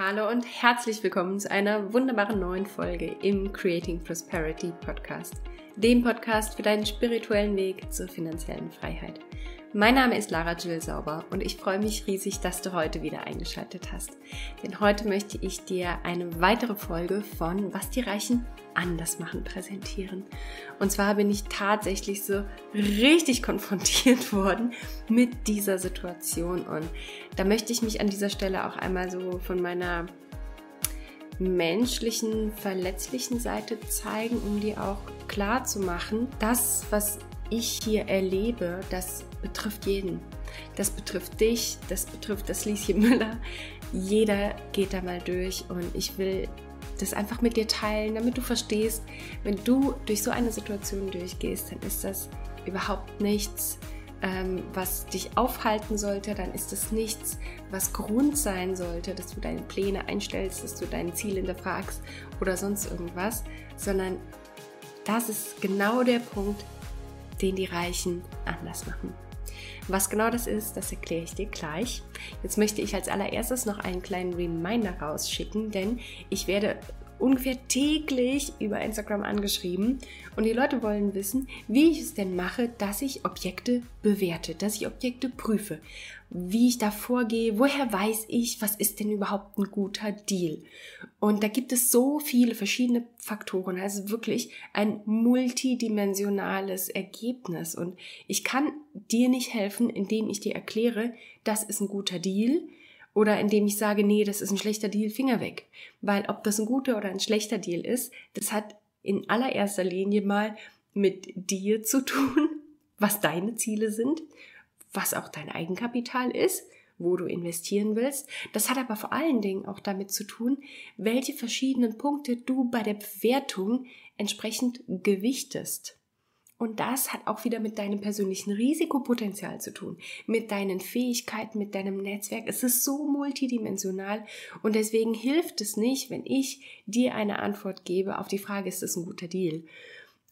Hallo und herzlich willkommen zu einer wunderbaren neuen Folge im Creating Prosperity Podcast, dem Podcast für deinen spirituellen Weg zur finanziellen Freiheit. Mein Name ist Lara Jill Sauber und ich freue mich riesig, dass du heute wieder eingeschaltet hast. Denn heute möchte ich dir eine weitere Folge von Was die Reichen anders machen präsentieren. Und zwar bin ich tatsächlich so richtig konfrontiert worden mit dieser Situation und da möchte ich mich an dieser Stelle auch einmal so von meiner menschlichen, verletzlichen Seite zeigen, um dir auch klar zu machen, das, was ich hier erlebe, das betrifft jeden. Das betrifft dich, das betrifft das Lieschen Müller. Jeder geht da mal durch und ich will das einfach mit dir teilen, damit du verstehst, wenn du durch so eine Situation durchgehst, dann ist das überhaupt nichts, ähm, was dich aufhalten sollte, dann ist das nichts, was Grund sein sollte, dass du deine Pläne einstellst, dass du dein Ziel hinterfragst oder sonst irgendwas, sondern das ist genau der Punkt, den die Reichen anders machen. Was genau das ist, das erkläre ich dir gleich. Jetzt möchte ich als allererstes noch einen kleinen Reminder rausschicken, denn ich werde ungefähr täglich über Instagram angeschrieben. Und die Leute wollen wissen, wie ich es denn mache, dass ich Objekte bewerte, dass ich Objekte prüfe, wie ich da vorgehe, woher weiß ich, was ist denn überhaupt ein guter Deal. Und da gibt es so viele verschiedene Faktoren, also wirklich ein multidimensionales Ergebnis. Und ich kann dir nicht helfen, indem ich dir erkläre, das ist ein guter Deal, oder indem ich sage, nee, das ist ein schlechter Deal, Finger weg. Weil ob das ein guter oder ein schlechter Deal ist, das hat in allererster Linie mal mit dir zu tun, was deine Ziele sind, was auch dein Eigenkapital ist, wo du investieren willst. Das hat aber vor allen Dingen auch damit zu tun, welche verschiedenen Punkte du bei der Bewertung entsprechend gewichtest. Und das hat auch wieder mit deinem persönlichen Risikopotenzial zu tun, mit deinen Fähigkeiten, mit deinem Netzwerk. Es ist so multidimensional und deswegen hilft es nicht, wenn ich dir eine Antwort gebe auf die Frage, ist das ein guter Deal?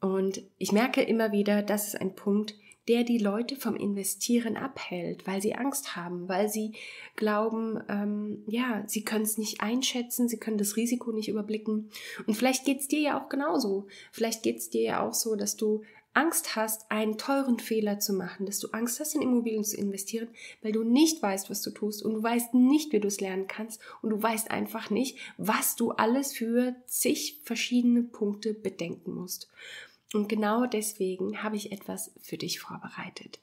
Und ich merke immer wieder, das ist ein Punkt, der die Leute vom Investieren abhält, weil sie Angst haben, weil sie glauben, ähm, ja, sie können es nicht einschätzen, sie können das Risiko nicht überblicken. Und vielleicht geht es dir ja auch genauso. Vielleicht geht es dir ja auch so, dass du Angst hast, einen teuren Fehler zu machen, dass du Angst hast, in Immobilien zu investieren, weil du nicht weißt, was du tust und du weißt nicht, wie du es lernen kannst und du weißt einfach nicht, was du alles für zig verschiedene Punkte bedenken musst. Und genau deswegen habe ich etwas für dich vorbereitet.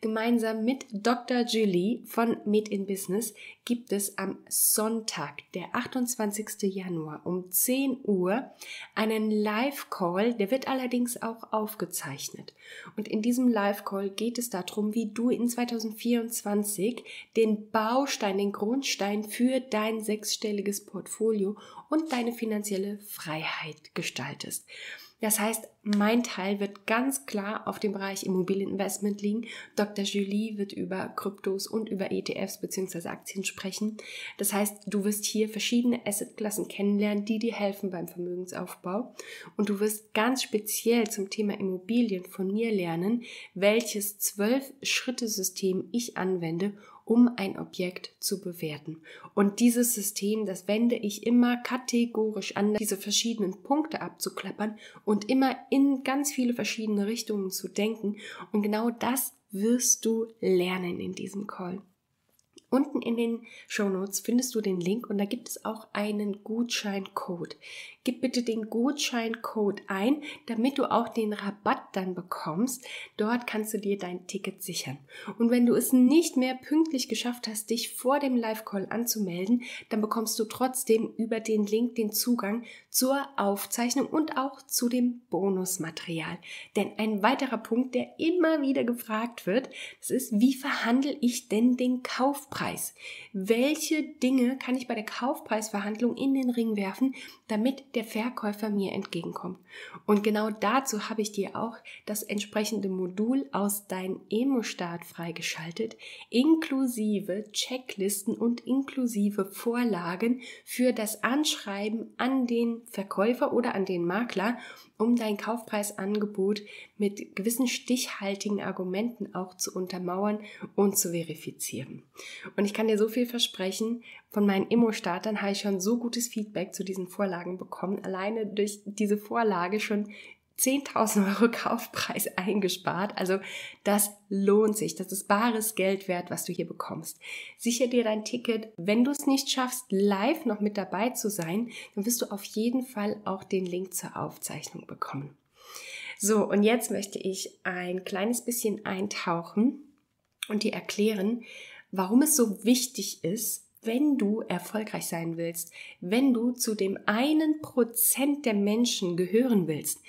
Gemeinsam mit Dr. Julie von Made in Business gibt es am Sonntag, der 28. Januar um 10 Uhr einen Live-Call. Der wird allerdings auch aufgezeichnet. Und in diesem Live-Call geht es darum, wie du in 2024 den Baustein, den Grundstein für dein sechsstelliges Portfolio und deine finanzielle Freiheit gestaltest. Das heißt, mein Teil wird ganz klar auf dem Bereich Immobilieninvestment liegen. Dr. Julie wird über Kryptos und über ETFs bzw. Aktien sprechen. Das heißt, du wirst hier verschiedene Assetklassen kennenlernen, die dir helfen beim Vermögensaufbau. Und du wirst ganz speziell zum Thema Immobilien von mir lernen, welches Zwölf-Schritte-System ich anwende, um ein Objekt zu bewerten. Und dieses System, das wende ich immer kategorisch an, diese verschiedenen Punkte abzuklappern und immer in ganz viele verschiedene Richtungen zu denken. Und genau das wirst du lernen in diesem Call. Unten in den Show Notes findest du den Link und da gibt es auch einen Gutscheincode. Gib bitte den Gutscheincode ein, damit du auch den Rabatt dann bekommst. Dort kannst du dir dein Ticket sichern. Und wenn du es nicht mehr pünktlich geschafft hast, dich vor dem Live-Call anzumelden, dann bekommst du trotzdem über den Link den Zugang zur Aufzeichnung und auch zu dem Bonusmaterial. Denn ein weiterer Punkt, der immer wieder gefragt wird, das ist, wie verhandle ich denn den Kaufpreis? Welche Dinge kann ich bei der Kaufpreisverhandlung in den Ring werfen, damit der Verkäufer mir entgegenkommt? Und genau dazu habe ich dir auch das entsprechende Modul aus deinem Emo-Start freigeschaltet, inklusive Checklisten und inklusive Vorlagen für das Anschreiben an den Verkäufer oder an den Makler, um dein Kaufpreisangebot mit gewissen stichhaltigen Argumenten auch zu untermauern und zu verifizieren. Und ich kann dir so viel versprechen, von meinen Immo-Startern habe ich schon so gutes Feedback zu diesen Vorlagen bekommen, alleine durch diese Vorlage schon 10.000 Euro Kaufpreis eingespart. Also das lohnt sich. Das ist bares Geld wert, was du hier bekommst. Sicher dir dein Ticket. Wenn du es nicht schaffst, live noch mit dabei zu sein, dann wirst du auf jeden Fall auch den Link zur Aufzeichnung bekommen. So, und jetzt möchte ich ein kleines bisschen eintauchen und dir erklären, warum es so wichtig ist, wenn du erfolgreich sein willst, wenn du zu dem einen Prozent der Menschen gehören willst,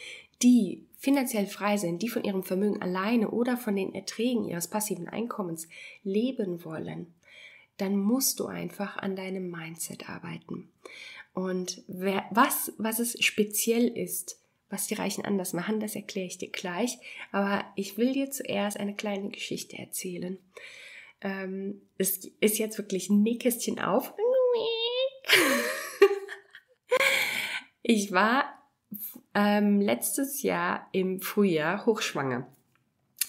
die finanziell frei sind, die von ihrem Vermögen alleine oder von den Erträgen ihres passiven Einkommens leben wollen, dann musst du einfach an deinem Mindset arbeiten. Und wer, was, was es speziell ist, was die Reichen anders machen, das erkläre ich dir gleich. Aber ich will dir zuerst eine kleine Geschichte erzählen. Ähm, es ist jetzt wirklich Nähkästchen auf. Ich war ähm, letztes Jahr im Frühjahr hochschwanger.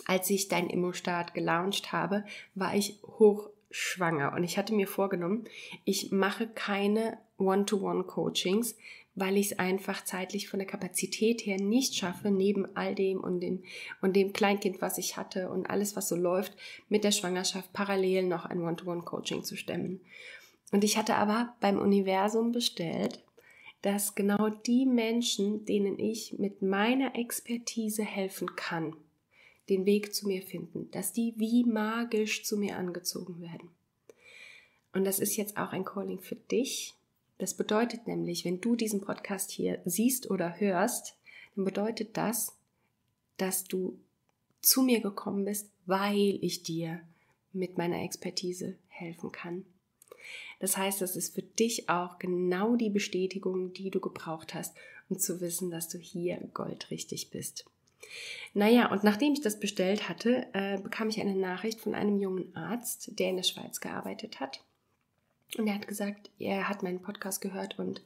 Als ich dein Immostart gelauncht habe, war ich hochschwanger und ich hatte mir vorgenommen, ich mache keine One-to-One-Coachings, weil ich es einfach zeitlich von der Kapazität her nicht schaffe, neben all dem und dem, und dem Kleinkind, was ich hatte und alles, was so läuft, mit der Schwangerschaft parallel noch ein One-to-One-Coaching zu stemmen. Und ich hatte aber beim Universum bestellt, dass genau die Menschen, denen ich mit meiner Expertise helfen kann, den Weg zu mir finden, dass die wie magisch zu mir angezogen werden. Und das ist jetzt auch ein Calling für dich. Das bedeutet nämlich, wenn du diesen Podcast hier siehst oder hörst, dann bedeutet das, dass du zu mir gekommen bist, weil ich dir mit meiner Expertise helfen kann. Das heißt, das ist für dich auch genau die Bestätigung, die du gebraucht hast, um zu wissen, dass du hier goldrichtig bist. Naja, und nachdem ich das bestellt hatte, äh, bekam ich eine Nachricht von einem jungen Arzt, der in der Schweiz gearbeitet hat. Und er hat gesagt, er hat meinen Podcast gehört und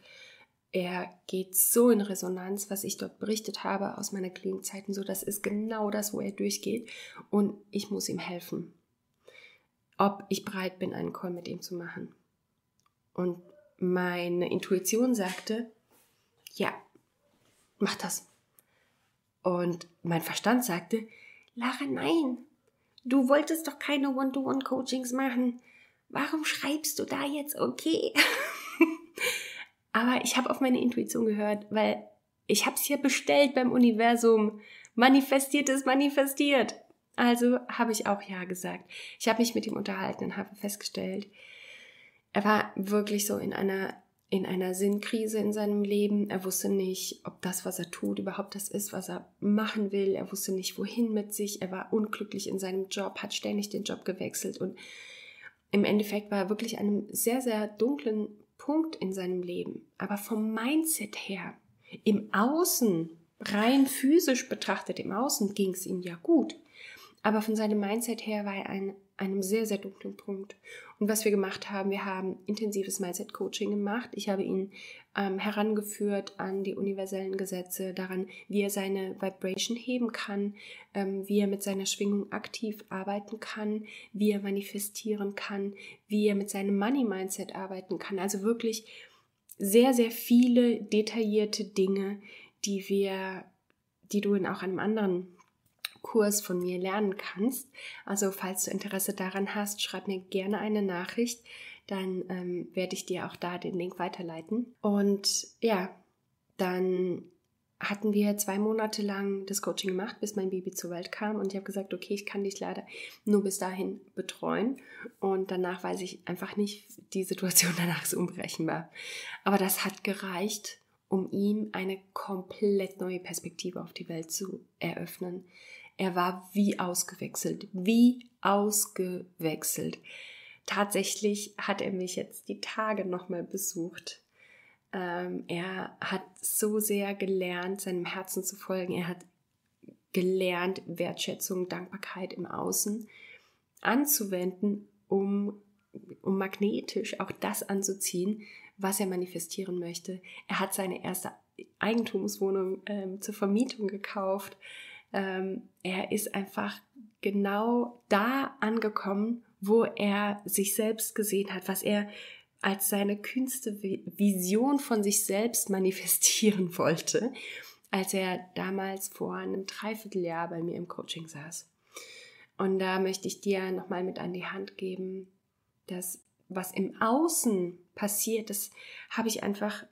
er geht so in Resonanz, was ich dort berichtet habe aus meiner Klinikzeiten, so das ist genau das, wo er durchgeht und ich muss ihm helfen. Ob ich bereit bin, einen Call mit ihm zu machen. Und meine Intuition sagte, ja, mach das. Und mein Verstand sagte, Lara, nein, du wolltest doch keine One-to-One-Coachings machen. Warum schreibst du da jetzt okay? Aber ich habe auf meine Intuition gehört, weil ich habe es ja bestellt beim Universum. Manifestiert ist manifestiert. Also habe ich auch ja gesagt. Ich habe mich mit ihm unterhalten und habe festgestellt, er war wirklich so in einer in einer Sinnkrise in seinem Leben. Er wusste nicht, ob das, was er tut, überhaupt das ist, was er machen will. Er wusste nicht, wohin mit sich. Er war unglücklich in seinem Job, hat ständig den Job gewechselt und im Endeffekt war er wirklich an einem sehr, sehr dunklen Punkt in seinem Leben. Aber vom Mindset her, im Außen, rein physisch betrachtet, im Außen ging es ihm ja gut. Aber von seinem Mindset her war er ein einem sehr, sehr dunklen Punkt. Und was wir gemacht haben, wir haben intensives Mindset-Coaching gemacht. Ich habe ihn ähm, herangeführt an die universellen Gesetze, daran, wie er seine Vibration heben kann, ähm, wie er mit seiner Schwingung aktiv arbeiten kann, wie er manifestieren kann, wie er mit seinem Money-Mindset arbeiten kann. Also wirklich sehr, sehr viele detaillierte Dinge, die wir, die du in auch einem anderen Kurs von mir lernen kannst. Also falls du Interesse daran hast, schreib mir gerne eine Nachricht. Dann ähm, werde ich dir auch da den Link weiterleiten. Und ja, dann hatten wir zwei Monate lang das Coaching gemacht, bis mein Baby zur Welt kam. Und ich habe gesagt, okay, ich kann dich leider nur bis dahin betreuen. Und danach weiß ich einfach nicht, die Situation danach ist unberechenbar. Aber das hat gereicht, um ihm eine komplett neue Perspektive auf die Welt zu eröffnen. Er war wie ausgewechselt, wie ausgewechselt. Tatsächlich hat er mich jetzt die Tage nochmal besucht. Ähm, er hat so sehr gelernt, seinem Herzen zu folgen. Er hat gelernt, Wertschätzung, Dankbarkeit im Außen anzuwenden, um, um magnetisch auch das anzuziehen, was er manifestieren möchte. Er hat seine erste Eigentumswohnung ähm, zur Vermietung gekauft. Ähm, er ist einfach genau da angekommen, wo er sich selbst gesehen hat, was er als seine kühnste Vision von sich selbst manifestieren wollte, als er damals vor einem Dreivierteljahr bei mir im Coaching saß. Und da möchte ich dir nochmal mit an die Hand geben, dass was im Außen passiert, das habe ich einfach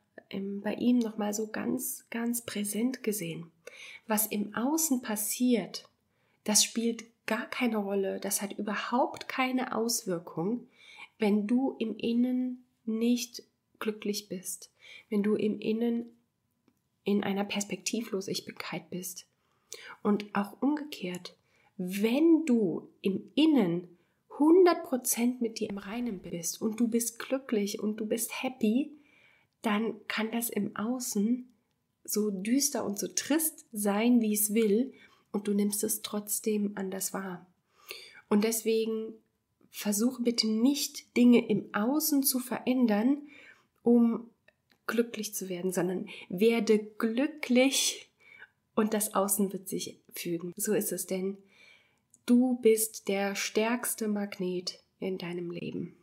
bei ihm nochmal so ganz, ganz präsent gesehen. Was im Außen passiert, das spielt gar keine Rolle, das hat überhaupt keine Auswirkung, wenn du im Innen nicht glücklich bist, wenn du im Innen in einer Perspektivlosigkeit bist. Und auch umgekehrt, wenn du im Innen 100% mit dir im Reinen bist und du bist glücklich und du bist happy, dann kann das im Außen so düster und so trist sein, wie es will, und du nimmst es trotzdem anders wahr. Und deswegen versuche bitte nicht Dinge im Außen zu verändern, um glücklich zu werden, sondern werde glücklich und das Außen wird sich fügen. So ist es denn. Du bist der stärkste Magnet in deinem Leben.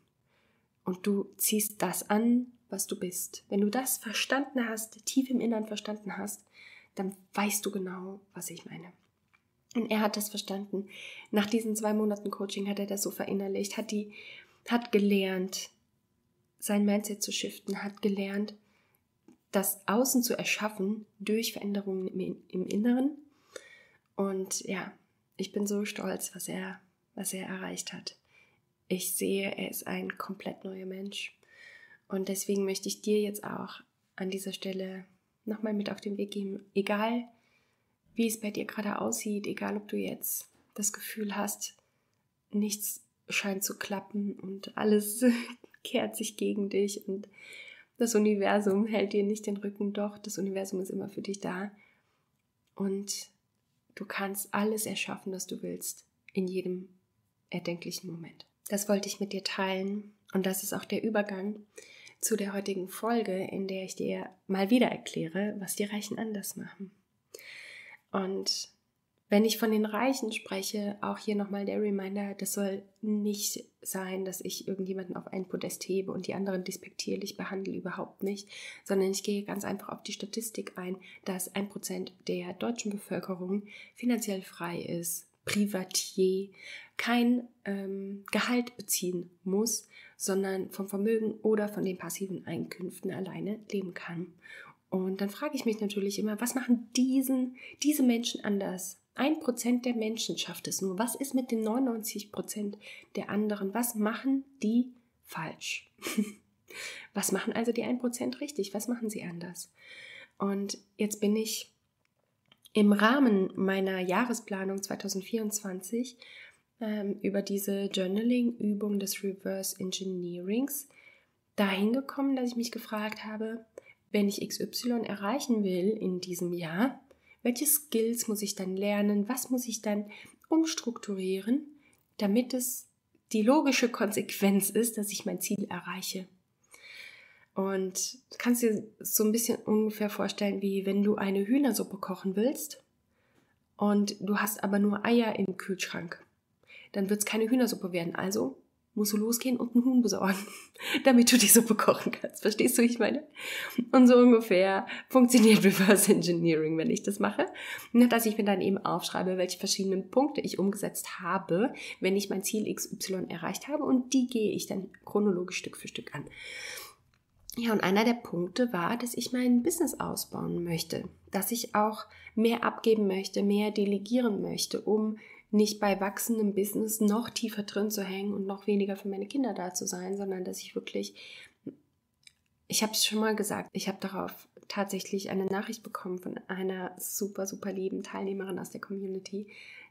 Und du ziehst das an, was du bist. Wenn du das verstanden hast, tief im Innern verstanden hast, dann weißt du genau, was ich meine. Und er hat das verstanden. Nach diesen zwei Monaten Coaching hat er das so verinnerlicht, hat die, hat gelernt, sein Mindset zu shiften, hat gelernt, das Außen zu erschaffen durch Veränderungen im, im Inneren. Und ja, ich bin so stolz, was er, was er erreicht hat. Ich sehe, er ist ein komplett neuer Mensch. Und deswegen möchte ich dir jetzt auch an dieser Stelle nochmal mit auf den Weg geben, egal wie es bei dir gerade aussieht, egal ob du jetzt das Gefühl hast, nichts scheint zu klappen und alles kehrt sich gegen dich und das Universum hält dir nicht den Rücken, doch das Universum ist immer für dich da und du kannst alles erschaffen, was du willst, in jedem erdenklichen Moment. Das wollte ich mit dir teilen und das ist auch der Übergang zu der heutigen Folge, in der ich dir mal wieder erkläre, was die Reichen anders machen. Und wenn ich von den Reichen spreche, auch hier nochmal der Reminder, das soll nicht sein, dass ich irgendjemanden auf ein Podest hebe und die anderen despektierlich behandle, überhaupt nicht, sondern ich gehe ganz einfach auf die Statistik ein, dass ein Prozent der deutschen Bevölkerung finanziell frei ist, Privatier, kein ähm, Gehalt beziehen muss, sondern vom Vermögen oder von den passiven Einkünften alleine leben kann. Und dann frage ich mich natürlich immer, was machen diesen, diese Menschen anders? Ein Prozent der Menschen schafft es nur. Was ist mit den 99 Prozent der anderen? Was machen die falsch? was machen also die 1 Prozent richtig? Was machen sie anders? Und jetzt bin ich im Rahmen meiner Jahresplanung 2024 ähm, über diese Journaling-Übung des Reverse Engineerings dahin gekommen, dass ich mich gefragt habe, wenn ich XY erreichen will in diesem Jahr, welche Skills muss ich dann lernen, was muss ich dann umstrukturieren, damit es die logische Konsequenz ist, dass ich mein Ziel erreiche. Und du kannst dir so ein bisschen ungefähr vorstellen, wie wenn du eine Hühnersuppe kochen willst und du hast aber nur Eier im Kühlschrank. Dann wird es keine Hühnersuppe werden. Also musst du losgehen und einen Huhn besorgen, damit du die Suppe kochen kannst. Verstehst du, wie ich meine? Und so ungefähr funktioniert Reverse Engineering, wenn ich das mache. Dass ich mir dann eben aufschreibe, welche verschiedenen Punkte ich umgesetzt habe, wenn ich mein Ziel XY erreicht habe und die gehe ich dann chronologisch Stück für Stück an. Ja, und einer der Punkte war, dass ich mein Business ausbauen möchte, dass ich auch mehr abgeben möchte, mehr delegieren möchte, um nicht bei wachsendem Business noch tiefer drin zu hängen und noch weniger für meine Kinder da zu sein, sondern dass ich wirklich, ich habe es schon mal gesagt, ich habe darauf tatsächlich eine Nachricht bekommen von einer super, super lieben Teilnehmerin aus der Community,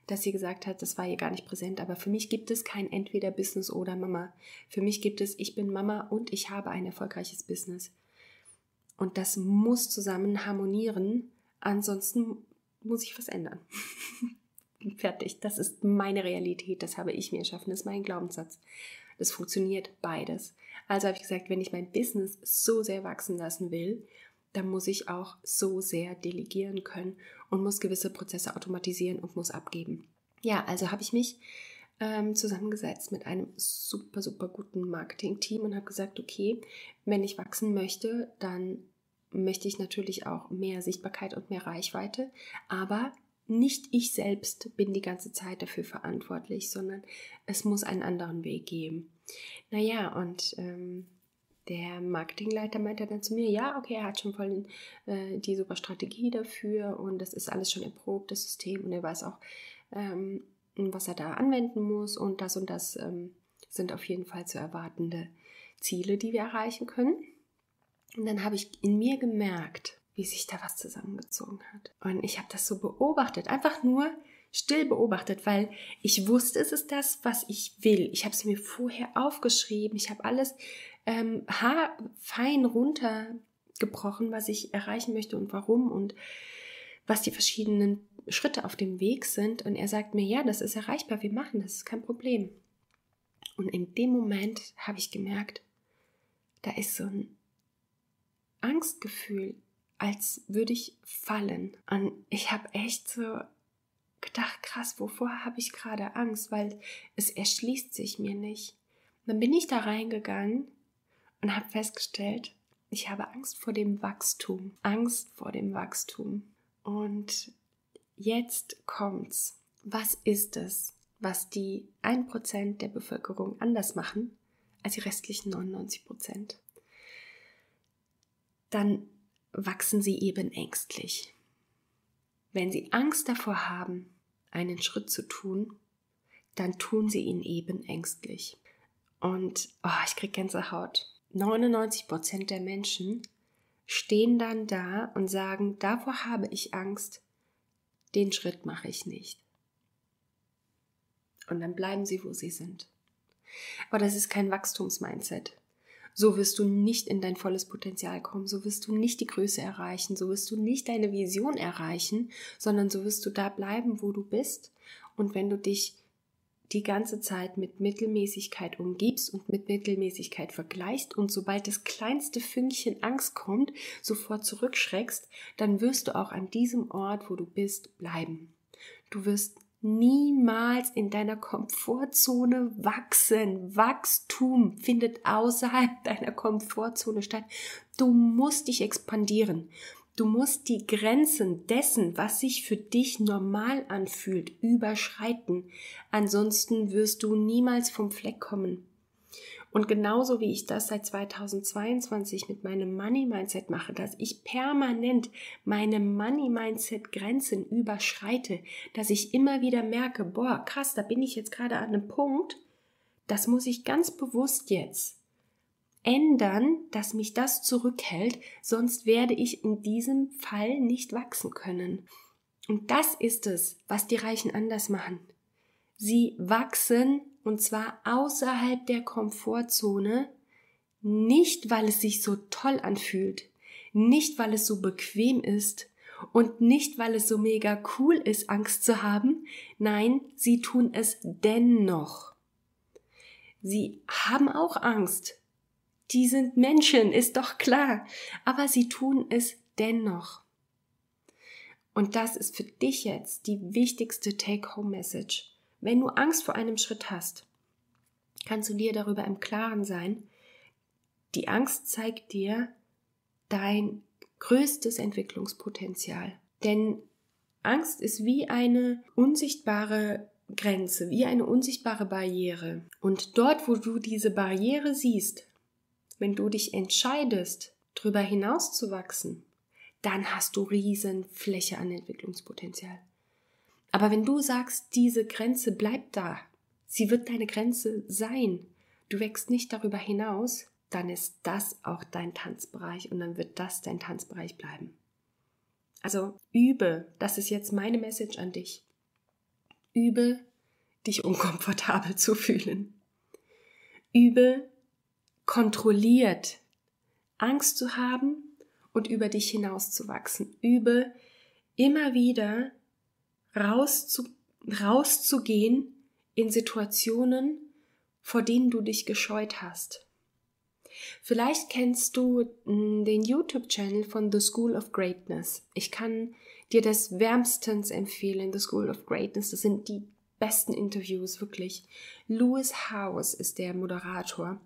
dass sie gesagt hat, das war ihr gar nicht präsent, aber für mich gibt es kein entweder Business oder Mama. Für mich gibt es, ich bin Mama und ich habe ein erfolgreiches Business. Und das muss zusammen harmonieren, ansonsten muss ich was ändern. Fertig. Das ist meine Realität. Das habe ich mir erschaffen. Das ist mein Glaubenssatz. Das funktioniert beides. Also habe ich gesagt, wenn ich mein Business so sehr wachsen lassen will, dann muss ich auch so sehr delegieren können und muss gewisse Prozesse automatisieren und muss abgeben. Ja, also habe ich mich ähm, zusammengesetzt mit einem super, super guten Marketing-Team und habe gesagt, okay, wenn ich wachsen möchte, dann möchte ich natürlich auch mehr Sichtbarkeit und mehr Reichweite, aber nicht ich selbst bin die ganze Zeit dafür verantwortlich, sondern es muss einen anderen Weg geben. Naja, und ähm, der Marketingleiter meinte dann zu mir, ja, okay, er hat schon voll äh, die super Strategie dafür und das ist alles schon erprobt, das System und er weiß auch, ähm, was er da anwenden muss und das und das ähm, sind auf jeden Fall zu erwartende Ziele, die wir erreichen können. Und dann habe ich in mir gemerkt, wie sich da was zusammengezogen hat. Und ich habe das so beobachtet, einfach nur still beobachtet, weil ich wusste, es ist das, was ich will. Ich habe es mir vorher aufgeschrieben, ich habe alles ähm, haarfein runtergebrochen, was ich erreichen möchte und warum und was die verschiedenen Schritte auf dem Weg sind. Und er sagt mir, ja, das ist erreichbar, wir machen das, ist kein Problem. Und in dem Moment habe ich gemerkt, da ist so ein Angstgefühl, als würde ich fallen. Und ich habe echt so gedacht, krass, wovor habe ich gerade Angst? Weil es erschließt sich mir nicht. Und dann bin ich da reingegangen und habe festgestellt, ich habe Angst vor dem Wachstum. Angst vor dem Wachstum. Und jetzt kommt's. Was ist es, was die 1% der Bevölkerung anders machen als die restlichen 99%? Dann wachsen sie eben ängstlich. Wenn sie Angst davor haben, einen Schritt zu tun, dann tun sie ihn eben ängstlich. Und oh, ich kriege Gänsehaut. 99 Prozent der Menschen stehen dann da und sagen, davor habe ich Angst, den Schritt mache ich nicht. Und dann bleiben sie, wo sie sind. Aber das ist kein Wachstumsmindset. So wirst du nicht in dein volles Potenzial kommen, so wirst du nicht die Größe erreichen, so wirst du nicht deine Vision erreichen, sondern so wirst du da bleiben, wo du bist. Und wenn du dich die ganze Zeit mit Mittelmäßigkeit umgibst und mit Mittelmäßigkeit vergleichst und sobald das kleinste Fünkchen Angst kommt, sofort zurückschreckst, dann wirst du auch an diesem Ort, wo du bist, bleiben. Du wirst niemals in deiner Komfortzone wachsen. Wachstum findet außerhalb deiner Komfortzone statt. Du musst dich expandieren. Du musst die Grenzen dessen, was sich für dich normal anfühlt, überschreiten. Ansonsten wirst du niemals vom Fleck kommen. Und genauso wie ich das seit 2022 mit meinem Money Mindset mache, dass ich permanent meine Money Mindset Grenzen überschreite, dass ich immer wieder merke, boah, krass, da bin ich jetzt gerade an einem Punkt, das muss ich ganz bewusst jetzt ändern, dass mich das zurückhält, sonst werde ich in diesem Fall nicht wachsen können. Und das ist es, was die Reichen anders machen. Sie wachsen und zwar außerhalb der Komfortzone, nicht weil es sich so toll anfühlt, nicht weil es so bequem ist und nicht weil es so mega cool ist, Angst zu haben, nein, sie tun es dennoch. Sie haben auch Angst. Die sind Menschen, ist doch klar, aber sie tun es dennoch. Und das ist für dich jetzt die wichtigste Take-Home-Message. Wenn du Angst vor einem Schritt hast, kannst du dir darüber im Klaren sein, die Angst zeigt dir dein größtes Entwicklungspotenzial. Denn Angst ist wie eine unsichtbare Grenze, wie eine unsichtbare Barriere. Und dort, wo du diese Barriere siehst, wenn du dich entscheidest, darüber hinaus zu wachsen, dann hast du riesen Fläche an Entwicklungspotenzial. Aber wenn du sagst, diese Grenze bleibt da, sie wird deine Grenze sein, du wächst nicht darüber hinaus, dann ist das auch dein Tanzbereich und dann wird das dein Tanzbereich bleiben. Also übe, das ist jetzt meine Message an dich. Übe, dich unkomfortabel zu fühlen. Übe, kontrolliert Angst zu haben und über dich hinauszuwachsen. Übe, immer wieder rauszu, rauszugehen in Situationen, vor denen du dich gescheut hast. Vielleicht kennst du hm, den YouTube-Channel von The School of Greatness. Ich kann dir das wärmstens empfehlen, The School of Greatness. Das sind die besten Interviews, wirklich. Lewis House ist der Moderator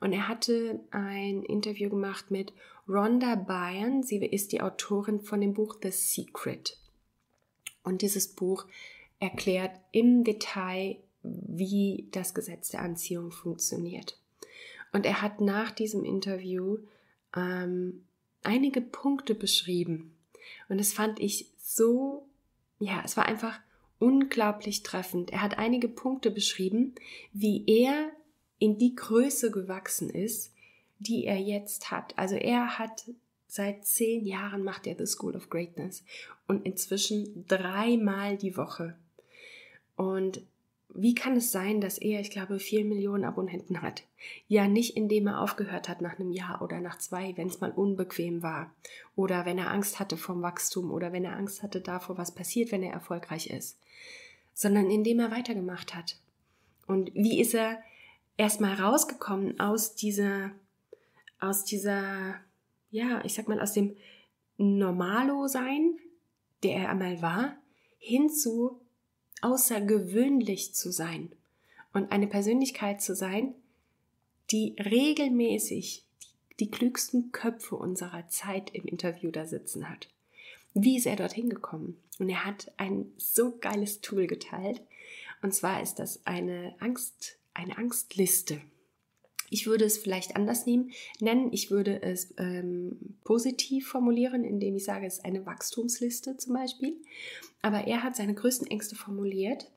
und er hatte ein Interview gemacht mit Rhonda Byrne. Sie ist die Autorin von dem Buch The Secret. Und dieses Buch erklärt im Detail, wie das Gesetz der Anziehung funktioniert. Und er hat nach diesem Interview ähm, einige Punkte beschrieben. Und das fand ich so, ja, es war einfach unglaublich treffend. Er hat einige Punkte beschrieben, wie er in die Größe gewachsen ist, die er jetzt hat. Also er hat seit zehn Jahren macht er The School of Greatness und inzwischen dreimal die Woche. Und wie kann es sein, dass er, ich glaube, vier Millionen Abonnenten hat? Ja, nicht indem er aufgehört hat nach einem Jahr oder nach zwei, wenn es mal unbequem war. Oder wenn er Angst hatte vom Wachstum oder wenn er Angst hatte davor, was passiert, wenn er erfolgreich ist. Sondern indem er weitergemacht hat. Und wie ist er erstmal rausgekommen aus dieser, aus dieser, ja, ich sag mal, aus dem Normalo-Sein, der er einmal war, hin zu außergewöhnlich zu sein und eine Persönlichkeit zu sein, die regelmäßig die, klügsten Köpfe unserer Zeit im Interview da sitzen hat. Wie ist er dorthin gekommen? Und er hat ein so geiles Tool geteilt. Und zwar ist das eine Angst, eine Angstliste. Ich würde es vielleicht anders nehmen, nennen. Ich würde es ähm, positiv formulieren, indem ich sage, es ist eine Wachstumsliste zum Beispiel. Aber er hat seine größten Ängste formuliert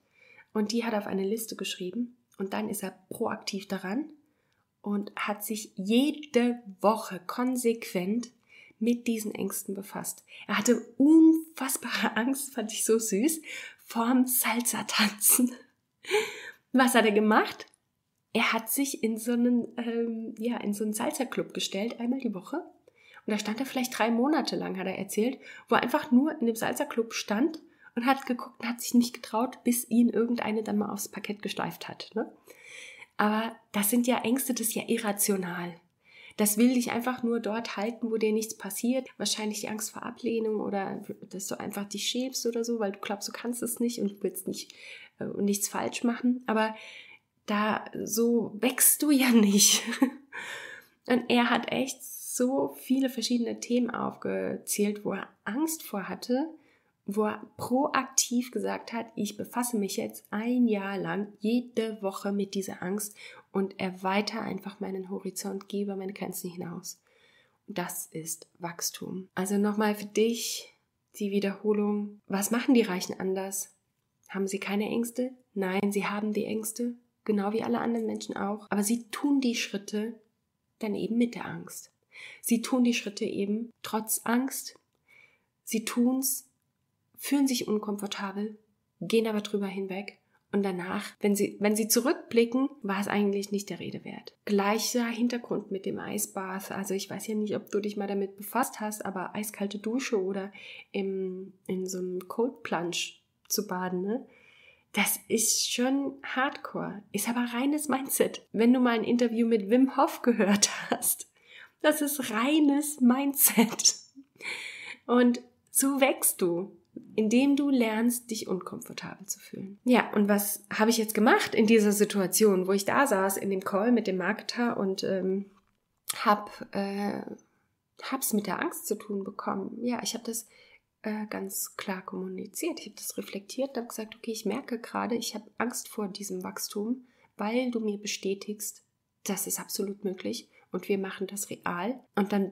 und die hat er auf eine Liste geschrieben. Und dann ist er proaktiv daran und hat sich jede Woche konsequent mit diesen Ängsten befasst. Er hatte unfassbare Angst, fand ich so süß, vorm Salsa-Tanzen. Was hat er gemacht? Er hat sich in so einen, ähm, ja, in so einen Salsa-Club gestellt, einmal die Woche. Und da stand er vielleicht drei Monate lang, hat er erzählt, wo er einfach nur in dem Salsa-Club stand und hat geguckt und hat sich nicht getraut, bis ihn irgendeine dann mal aufs Parkett gesteift hat. Ne? Aber das sind ja Ängste, das ist ja irrational. Das will dich einfach nur dort halten, wo dir nichts passiert. Wahrscheinlich die Angst vor Ablehnung oder dass du einfach dich schäbst oder so, weil du glaubst, du kannst es nicht und du willst nicht äh, nichts falsch machen. Aber da so wächst du ja nicht. Und er hat echt so viele verschiedene Themen aufgezählt, wo er Angst vor hatte, wo er proaktiv gesagt hat, ich befasse mich jetzt ein Jahr lang jede Woche mit dieser Angst und erweitere einfach meinen Horizont, gebe meine Grenzen hinaus. Das ist Wachstum. Also nochmal für dich die Wiederholung. Was machen die Reichen anders? Haben sie keine Ängste? Nein, sie haben die Ängste genau wie alle anderen Menschen auch. Aber sie tun die Schritte dann eben mit der Angst. Sie tun die Schritte eben trotz Angst. Sie tun's, fühlen sich unkomfortabel, gehen aber drüber hinweg und danach, wenn sie, wenn sie zurückblicken, war es eigentlich nicht der Rede wert. Gleicher Hintergrund mit dem Eisbath. Also ich weiß ja nicht, ob du dich mal damit befasst hast, aber eiskalte Dusche oder im, in so einem Cold Plunge zu baden, ne? Das ist schon hardcore, ist aber reines Mindset. Wenn du mal ein Interview mit Wim Hof gehört hast, das ist reines Mindset. Und so wächst du, indem du lernst, dich unkomfortabel zu fühlen. Ja, und was habe ich jetzt gemacht in dieser Situation, wo ich da saß in dem Call mit dem Marketer und ähm, hab äh, mit der Angst zu tun bekommen. Ja, ich habe das äh, ganz klar kommuniziert. Ich habe das reflektiert, habe gesagt, okay, ich merke gerade, ich habe Angst vor diesem Wachstum, weil du mir bestätigst, das ist absolut möglich und wir machen das real. Und dann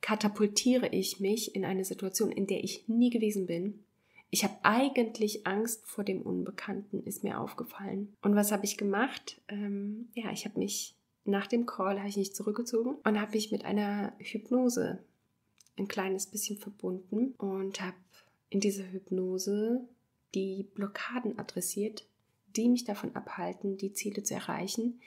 katapultiere ich mich in eine Situation, in der ich nie gewesen bin. Ich habe eigentlich Angst vor dem Unbekannten, ist mir aufgefallen. Und was habe ich gemacht? Ähm, ja, ich habe mich nach dem Call habe ich mich zurückgezogen und habe mich mit einer Hypnose ein kleines bisschen verbunden und habe in dieser Hypnose die Blockaden adressiert, die mich davon abhalten, die Ziele zu erreichen,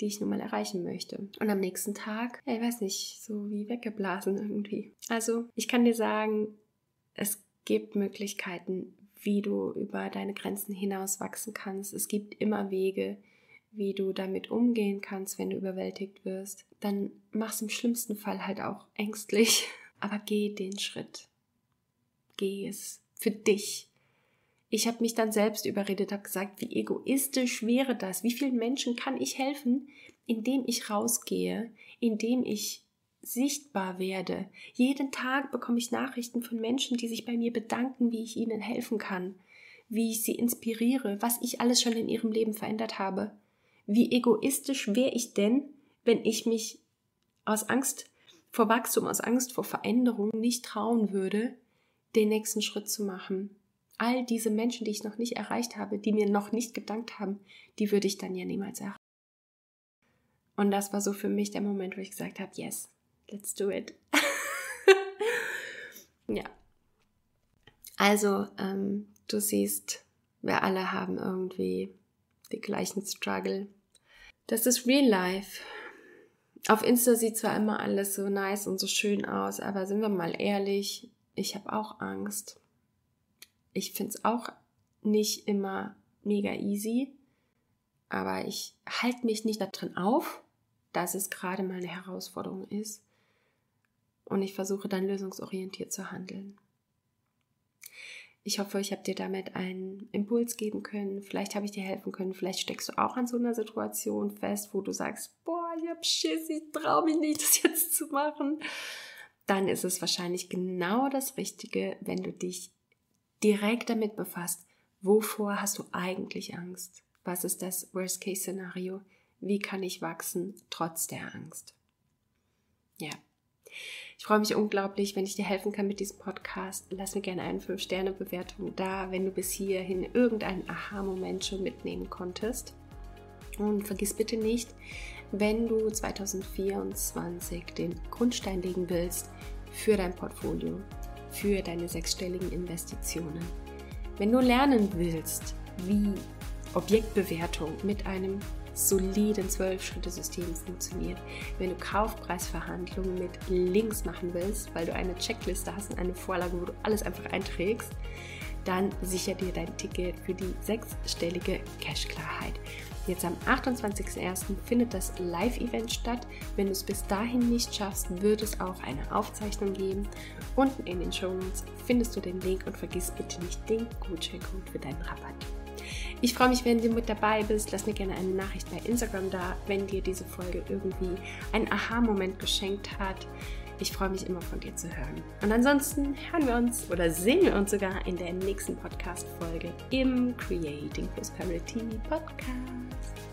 die ich nun mal erreichen möchte. Und am nächsten Tag, ja, ich weiß nicht, so wie weggeblasen irgendwie. Also ich kann dir sagen, es gibt Möglichkeiten, wie du über deine Grenzen hinaus wachsen kannst. Es gibt immer Wege, wie du damit umgehen kannst, wenn du überwältigt wirst, dann mach's im schlimmsten Fall halt auch ängstlich. Aber geh den Schritt. Geh es für dich. Ich habe mich dann selbst überredet, habe gesagt, wie egoistisch wäre das? Wie vielen Menschen kann ich helfen, indem ich rausgehe, indem ich sichtbar werde. Jeden Tag bekomme ich Nachrichten von Menschen, die sich bei mir bedanken, wie ich ihnen helfen kann, wie ich sie inspiriere, was ich alles schon in ihrem Leben verändert habe. Wie egoistisch wäre ich denn, wenn ich mich aus Angst vor Wachstum, aus Angst vor Veränderung nicht trauen würde, den nächsten Schritt zu machen. All diese Menschen, die ich noch nicht erreicht habe, die mir noch nicht gedankt haben, die würde ich dann ja niemals erreichen. Und das war so für mich der Moment, wo ich gesagt habe, yes, let's do it. ja. Also, ähm, du siehst, wir alle haben irgendwie die gleichen Struggle. Das ist Real Life. Auf Insta sieht zwar immer alles so nice und so schön aus, aber sind wir mal ehrlich, ich habe auch Angst. Ich finde es auch nicht immer mega easy, aber ich halte mich nicht darin auf, dass es gerade mal eine Herausforderung ist und ich versuche dann lösungsorientiert zu handeln. Ich hoffe, ich habe dir damit einen Impuls geben können. Vielleicht habe ich dir helfen können. Vielleicht steckst du auch an so einer Situation fest, wo du sagst, boah, ich hab Schiss, ich traue mich nicht, das jetzt zu machen. Dann ist es wahrscheinlich genau das Richtige, wenn du dich direkt damit befasst, wovor hast du eigentlich Angst? Was ist das Worst-Case-Szenario? Wie kann ich wachsen trotz der Angst? Ja. Ich freue mich unglaublich, wenn ich dir helfen kann mit diesem Podcast. Lass mir gerne eine 5-Sterne-Bewertung da, wenn du bis hierhin irgendeinen Aha-Moment schon mitnehmen konntest. Und vergiss bitte nicht, wenn du 2024 den Grundstein legen willst für dein Portfolio, für deine sechsstelligen Investitionen. Wenn du lernen willst, wie Objektbewertung mit einem soliden 12-Schritte-System funktioniert. Wenn du Kaufpreisverhandlungen mit Links machen willst, weil du eine Checkliste hast und eine Vorlage, wo du alles einfach einträgst, dann sicher dir dein Ticket für die sechsstellige Cash-Klarheit. Jetzt am 28.01. findet das Live-Event statt. Wenn du es bis dahin nicht schaffst, wird es auch eine Aufzeichnung geben. Unten in den Show Notes findest du den Link und vergiss bitte nicht den Gutscheincode für deinen Rabatt. Ich freue mich, wenn du mit dabei bist. Lass mir gerne eine Nachricht bei Instagram da, wenn dir diese Folge irgendwie einen Aha-Moment geschenkt hat. Ich freue mich immer von dir zu hören. Und ansonsten hören wir uns oder sehen wir uns sogar in der nächsten Podcast-Folge im Creating Prosperity Podcast.